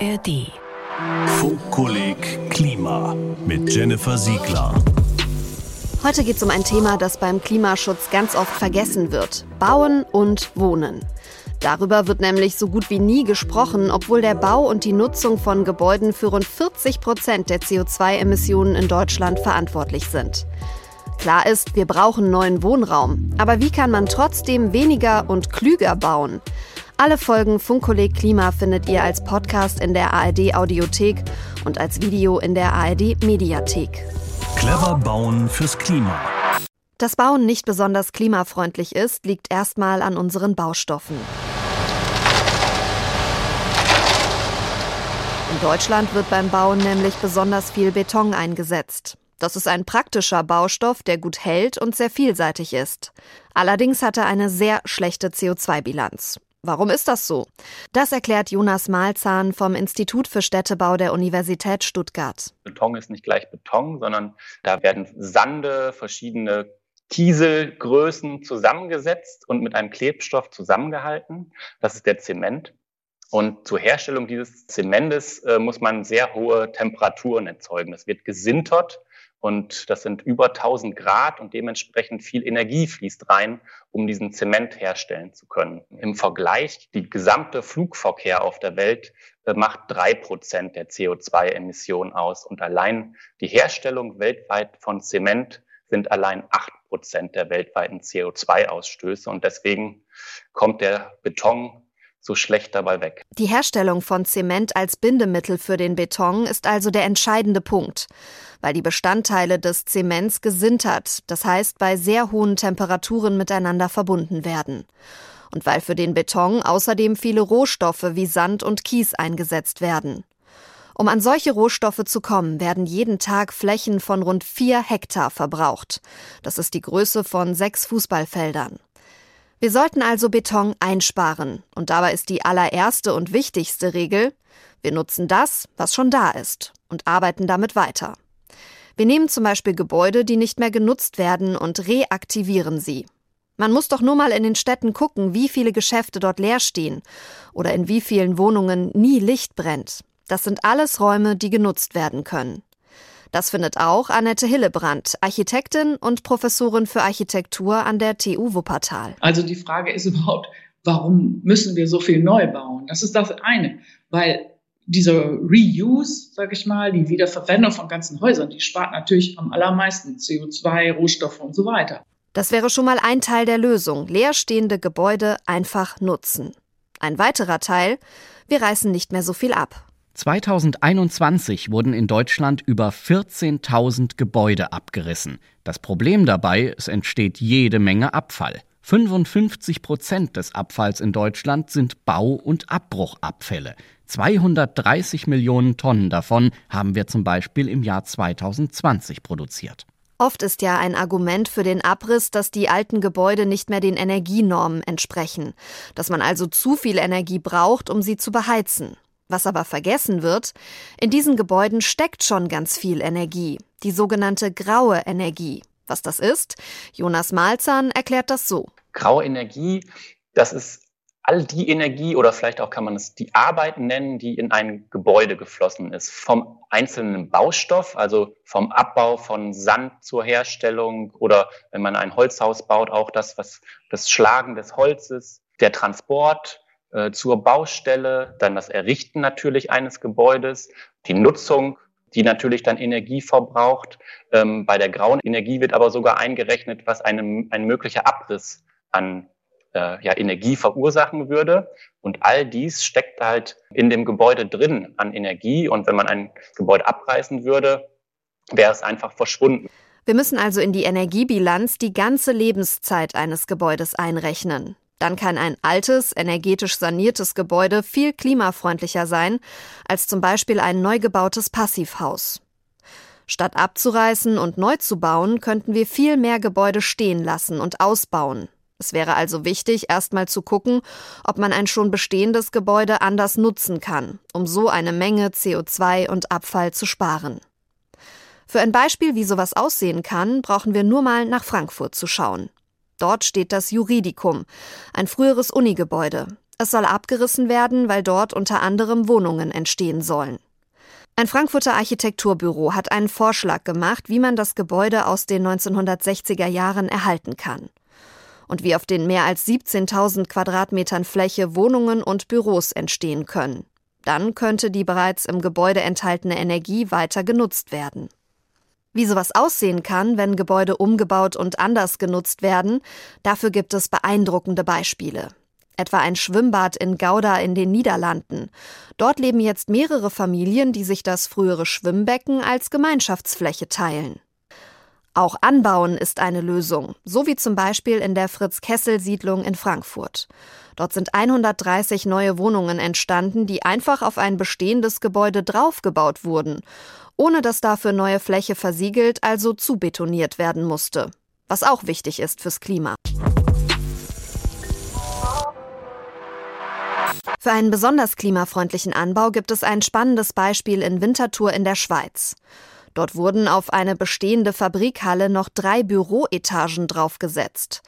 ARD. Funkkolleg Klima mit Jennifer Siegler. Heute geht es um ein Thema, das beim Klimaschutz ganz oft vergessen wird. Bauen und Wohnen. Darüber wird nämlich so gut wie nie gesprochen, obwohl der Bau und die Nutzung von Gebäuden für rund 40 Prozent der CO2-Emissionen in Deutschland verantwortlich sind. Klar ist, wir brauchen neuen Wohnraum. Aber wie kann man trotzdem weniger und klüger bauen? Alle Folgen Funkkolleg Klima findet ihr als Podcast in der ARD Audiothek und als Video in der ARD Mediathek. Clever bauen fürs Klima. Dass Bauen nicht besonders klimafreundlich ist, liegt erstmal an unseren Baustoffen. In Deutschland wird beim Bauen nämlich besonders viel Beton eingesetzt. Das ist ein praktischer Baustoff, der gut hält und sehr vielseitig ist. Allerdings hat er eine sehr schlechte CO2-Bilanz. Warum ist das so? Das erklärt Jonas Malzahn vom Institut für Städtebau der Universität Stuttgart. Beton ist nicht gleich Beton, sondern da werden Sande, verschiedene Kieselgrößen zusammengesetzt und mit einem Klebstoff zusammengehalten. Das ist der Zement. Und zur Herstellung dieses Zementes äh, muss man sehr hohe Temperaturen erzeugen. Das wird gesintert und das sind über 1000 Grad und dementsprechend viel Energie fließt rein, um diesen Zement herstellen zu können. Im Vergleich, die gesamte Flugverkehr auf der Welt äh, macht drei Prozent der CO2-Emissionen aus. Und allein die Herstellung weltweit von Zement sind allein acht Prozent der weltweiten CO2-Ausstöße. Und deswegen kommt der Beton so schlecht dabei weg. Die Herstellung von Zement als Bindemittel für den Beton ist also der entscheidende Punkt, weil die Bestandteile des Zements gesintert, das heißt bei sehr hohen Temperaturen miteinander verbunden werden. Und weil für den Beton außerdem viele Rohstoffe wie Sand und Kies eingesetzt werden. Um an solche Rohstoffe zu kommen, werden jeden Tag Flächen von rund vier Hektar verbraucht. Das ist die Größe von sechs Fußballfeldern. Wir sollten also Beton einsparen. Und dabei ist die allererste und wichtigste Regel, wir nutzen das, was schon da ist und arbeiten damit weiter. Wir nehmen zum Beispiel Gebäude, die nicht mehr genutzt werden und reaktivieren sie. Man muss doch nur mal in den Städten gucken, wie viele Geschäfte dort leer stehen oder in wie vielen Wohnungen nie Licht brennt. Das sind alles Räume, die genutzt werden können. Das findet auch Annette Hillebrand, Architektin und Professorin für Architektur an der TU Wuppertal. Also die Frage ist überhaupt, warum müssen wir so viel neu bauen? Das ist das eine, weil dieser Reuse, sage ich mal, die Wiederverwendung von ganzen Häusern, die spart natürlich am allermeisten CO2, Rohstoffe und so weiter. Das wäre schon mal ein Teil der Lösung, leerstehende Gebäude einfach nutzen. Ein weiterer Teil, wir reißen nicht mehr so viel ab. 2021 wurden in Deutschland über 14.000 Gebäude abgerissen. Das Problem dabei, es entsteht jede Menge Abfall. 55 Prozent des Abfalls in Deutschland sind Bau- und Abbruchabfälle. 230 Millionen Tonnen davon haben wir zum Beispiel im Jahr 2020 produziert. Oft ist ja ein Argument für den Abriss, dass die alten Gebäude nicht mehr den Energienormen entsprechen, dass man also zu viel Energie braucht, um sie zu beheizen. Was aber vergessen wird, in diesen Gebäuden steckt schon ganz viel Energie, die sogenannte graue Energie. Was das ist? Jonas Malzahn erklärt das so. Graue Energie, das ist all die Energie oder vielleicht auch kann man es die Arbeit nennen, die in ein Gebäude geflossen ist. Vom einzelnen Baustoff, also vom Abbau von Sand zur Herstellung oder wenn man ein Holzhaus baut, auch das, was das Schlagen des Holzes, der Transport, äh, zur Baustelle, dann das Errichten natürlich eines Gebäudes, die Nutzung, die natürlich dann Energie verbraucht. Ähm, bei der grauen Energie wird aber sogar eingerechnet, was einem, ein möglicher Abriss an äh, ja, Energie verursachen würde. Und all dies steckt halt in dem Gebäude drin an Energie. Und wenn man ein Gebäude abreißen würde, wäre es einfach verschwunden. Wir müssen also in die Energiebilanz die ganze Lebenszeit eines Gebäudes einrechnen. Dann kann ein altes, energetisch saniertes Gebäude viel klimafreundlicher sein als zum Beispiel ein neu gebautes Passivhaus. Statt abzureißen und neu zu bauen, könnten wir viel mehr Gebäude stehen lassen und ausbauen. Es wäre also wichtig, erstmal zu gucken, ob man ein schon bestehendes Gebäude anders nutzen kann, um so eine Menge CO2 und Abfall zu sparen. Für ein Beispiel, wie sowas aussehen kann, brauchen wir nur mal nach Frankfurt zu schauen. Dort steht das Juridikum, ein früheres Unigebäude. Es soll abgerissen werden, weil dort unter anderem Wohnungen entstehen sollen. Ein Frankfurter Architekturbüro hat einen Vorschlag gemacht, wie man das Gebäude aus den 1960er Jahren erhalten kann. Und wie auf den mehr als 17.000 Quadratmetern Fläche Wohnungen und Büros entstehen können. Dann könnte die bereits im Gebäude enthaltene Energie weiter genutzt werden. Wie sowas aussehen kann, wenn Gebäude umgebaut und anders genutzt werden, dafür gibt es beeindruckende Beispiele etwa ein Schwimmbad in Gouda in den Niederlanden. Dort leben jetzt mehrere Familien, die sich das frühere Schwimmbecken als Gemeinschaftsfläche teilen. Auch Anbauen ist eine Lösung, so wie zum Beispiel in der Fritz-Kessel-Siedlung in Frankfurt. Dort sind 130 neue Wohnungen entstanden, die einfach auf ein bestehendes Gebäude draufgebaut wurden, ohne dass dafür neue Fläche versiegelt, also zubetoniert werden musste. Was auch wichtig ist fürs Klima. Für einen besonders klimafreundlichen Anbau gibt es ein spannendes Beispiel in Winterthur in der Schweiz. Dort wurden auf eine bestehende Fabrikhalle noch drei Büroetagen draufgesetzt.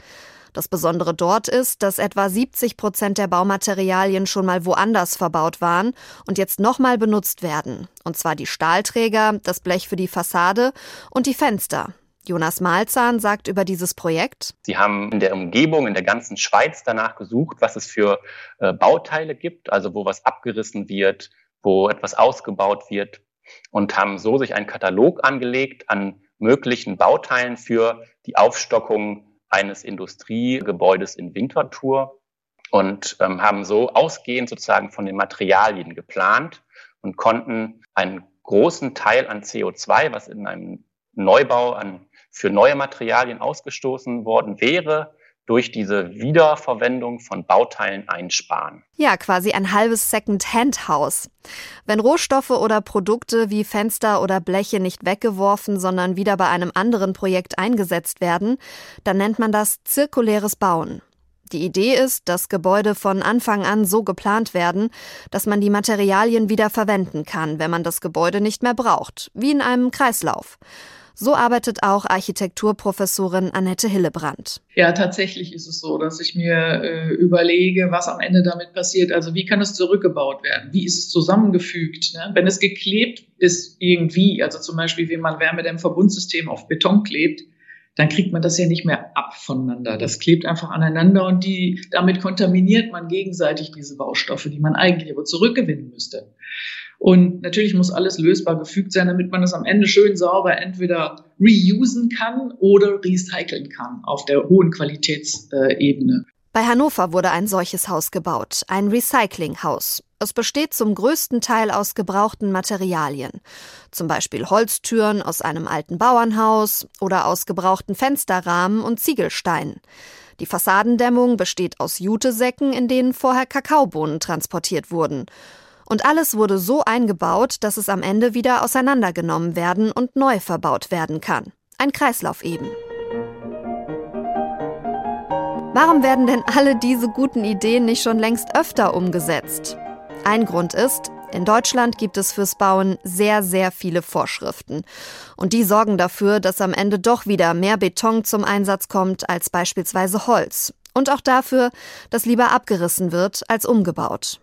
Das Besondere dort ist, dass etwa 70 Prozent der Baumaterialien schon mal woanders verbaut waren und jetzt nochmal benutzt werden. Und zwar die Stahlträger, das Blech für die Fassade und die Fenster. Jonas Malzahn sagt über dieses Projekt. Sie haben in der Umgebung, in der ganzen Schweiz danach gesucht, was es für äh, Bauteile gibt, also wo was abgerissen wird, wo etwas ausgebaut wird und haben so sich einen Katalog angelegt an möglichen Bauteilen für die Aufstockung eines Industriegebäudes in Winterthur und ähm, haben so ausgehend sozusagen von den Materialien geplant und konnten einen großen Teil an CO2, was in einem Neubau an für neue Materialien ausgestoßen worden wäre, durch diese Wiederverwendung von Bauteilen einsparen. Ja, quasi ein halbes Second-Hand-Haus. Wenn Rohstoffe oder Produkte wie Fenster oder Bleche nicht weggeworfen, sondern wieder bei einem anderen Projekt eingesetzt werden, dann nennt man das zirkuläres Bauen. Die Idee ist, dass Gebäude von Anfang an so geplant werden, dass man die Materialien wieder verwenden kann, wenn man das Gebäude nicht mehr braucht, wie in einem Kreislauf. So arbeitet auch Architekturprofessorin Annette Hillebrand. Ja, tatsächlich ist es so, dass ich mir äh, überlege, was am Ende damit passiert. Also wie kann es zurückgebaut werden? Wie ist es zusammengefügt? Ne? Wenn es geklebt ist irgendwie, also zum Beispiel, wie man Wärmedämmverbundsystem auf Beton klebt, dann kriegt man das ja nicht mehr ab voneinander. Das klebt einfach aneinander und die, damit kontaminiert man gegenseitig diese Baustoffe, die man eigentlich aber zurückgewinnen müsste. Und natürlich muss alles lösbar gefügt sein, damit man es am Ende schön sauber entweder reusen kann oder recyceln kann auf der hohen Qualitätsebene. Bei Hannover wurde ein solches Haus gebaut, ein Recyclinghaus. Es besteht zum größten Teil aus gebrauchten Materialien, zum Beispiel Holztüren aus einem alten Bauernhaus oder aus gebrauchten Fensterrahmen und Ziegelsteinen. Die Fassadendämmung besteht aus Jutesäcken, in denen vorher Kakaobohnen transportiert wurden. Und alles wurde so eingebaut, dass es am Ende wieder auseinandergenommen werden und neu verbaut werden kann. Ein Kreislauf eben. Warum werden denn alle diese guten Ideen nicht schon längst öfter umgesetzt? Ein Grund ist, in Deutschland gibt es fürs Bauen sehr, sehr viele Vorschriften. Und die sorgen dafür, dass am Ende doch wieder mehr Beton zum Einsatz kommt als beispielsweise Holz. Und auch dafür, dass lieber abgerissen wird als umgebaut.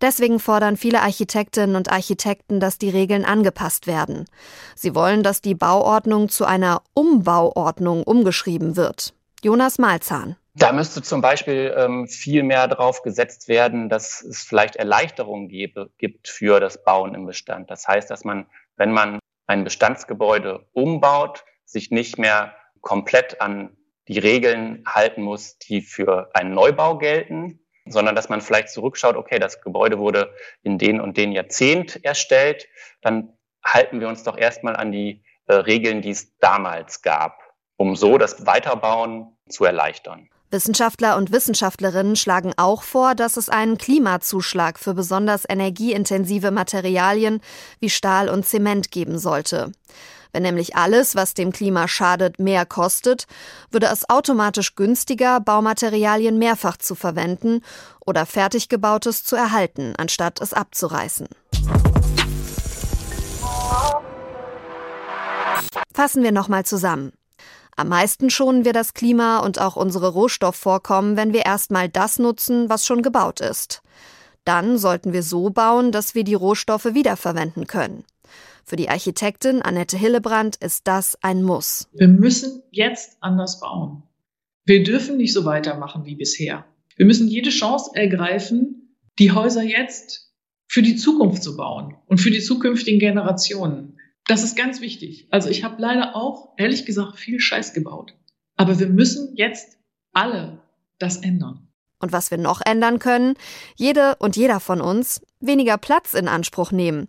Deswegen fordern viele Architektinnen und Architekten, dass die Regeln angepasst werden. Sie wollen, dass die Bauordnung zu einer Umbauordnung umgeschrieben wird. Jonas Malzahn. Da müsste zum Beispiel ähm, viel mehr darauf gesetzt werden, dass es vielleicht Erleichterungen gebe, gibt für das Bauen im Bestand. Das heißt, dass man, wenn man ein Bestandsgebäude umbaut, sich nicht mehr komplett an die Regeln halten muss, die für einen Neubau gelten, sondern dass man vielleicht zurückschaut, okay, das Gebäude wurde in den und den Jahrzehnt erstellt, dann halten wir uns doch erstmal an die äh, Regeln, die es damals gab, um so das Weiterbauen zu erleichtern. Wissenschaftler und Wissenschaftlerinnen schlagen auch vor, dass es einen Klimazuschlag für besonders energieintensive Materialien wie Stahl und Zement geben sollte. Wenn nämlich alles, was dem Klima schadet, mehr kostet, würde es automatisch günstiger, Baumaterialien mehrfach zu verwenden oder fertiggebautes zu erhalten, anstatt es abzureißen. Fassen wir nochmal zusammen. Am meisten schonen wir das Klima und auch unsere Rohstoffvorkommen, wenn wir erstmal das nutzen, was schon gebaut ist. Dann sollten wir so bauen, dass wir die Rohstoffe wiederverwenden können. Für die Architektin Annette Hillebrand ist das ein Muss. Wir müssen jetzt anders bauen. Wir dürfen nicht so weitermachen wie bisher. Wir müssen jede Chance ergreifen, die Häuser jetzt für die Zukunft zu bauen und für die zukünftigen Generationen. Das ist ganz wichtig. Also ich habe leider auch, ehrlich gesagt, viel Scheiß gebaut. Aber wir müssen jetzt alle das ändern. Und was wir noch ändern können, jede und jeder von uns, weniger Platz in Anspruch nehmen.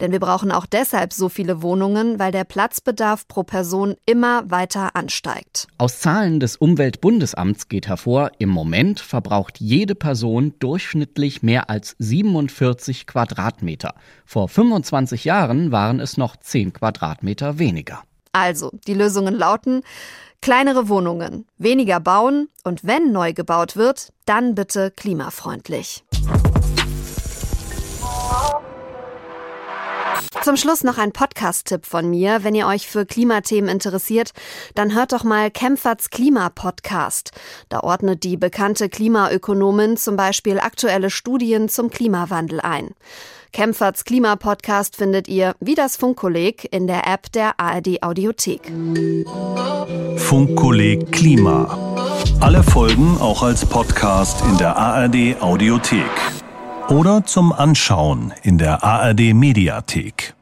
Denn wir brauchen auch deshalb so viele Wohnungen, weil der Platzbedarf pro Person immer weiter ansteigt. Aus Zahlen des Umweltbundesamts geht hervor, im Moment verbraucht jede Person durchschnittlich mehr als 47 Quadratmeter. Vor 25 Jahren waren es noch 10 Quadratmeter weniger. Also, die Lösungen lauten, Kleinere Wohnungen, weniger bauen und wenn neu gebaut wird, dann bitte klimafreundlich. Zum Schluss noch ein Podcast-Tipp von mir. Wenn ihr euch für Klimathemen interessiert, dann hört doch mal Kempferts Klima-Podcast. Da ordnet die bekannte Klimaökonomin zum Beispiel aktuelle Studien zum Klimawandel ein. Kempferts Klimapodcast findet ihr, wie das Funkkolleg, in der App der ARD Audiothek. Funkkolleg Klima. Alle Folgen auch als Podcast in der ARD Audiothek. Oder zum Anschauen in der ARD Mediathek.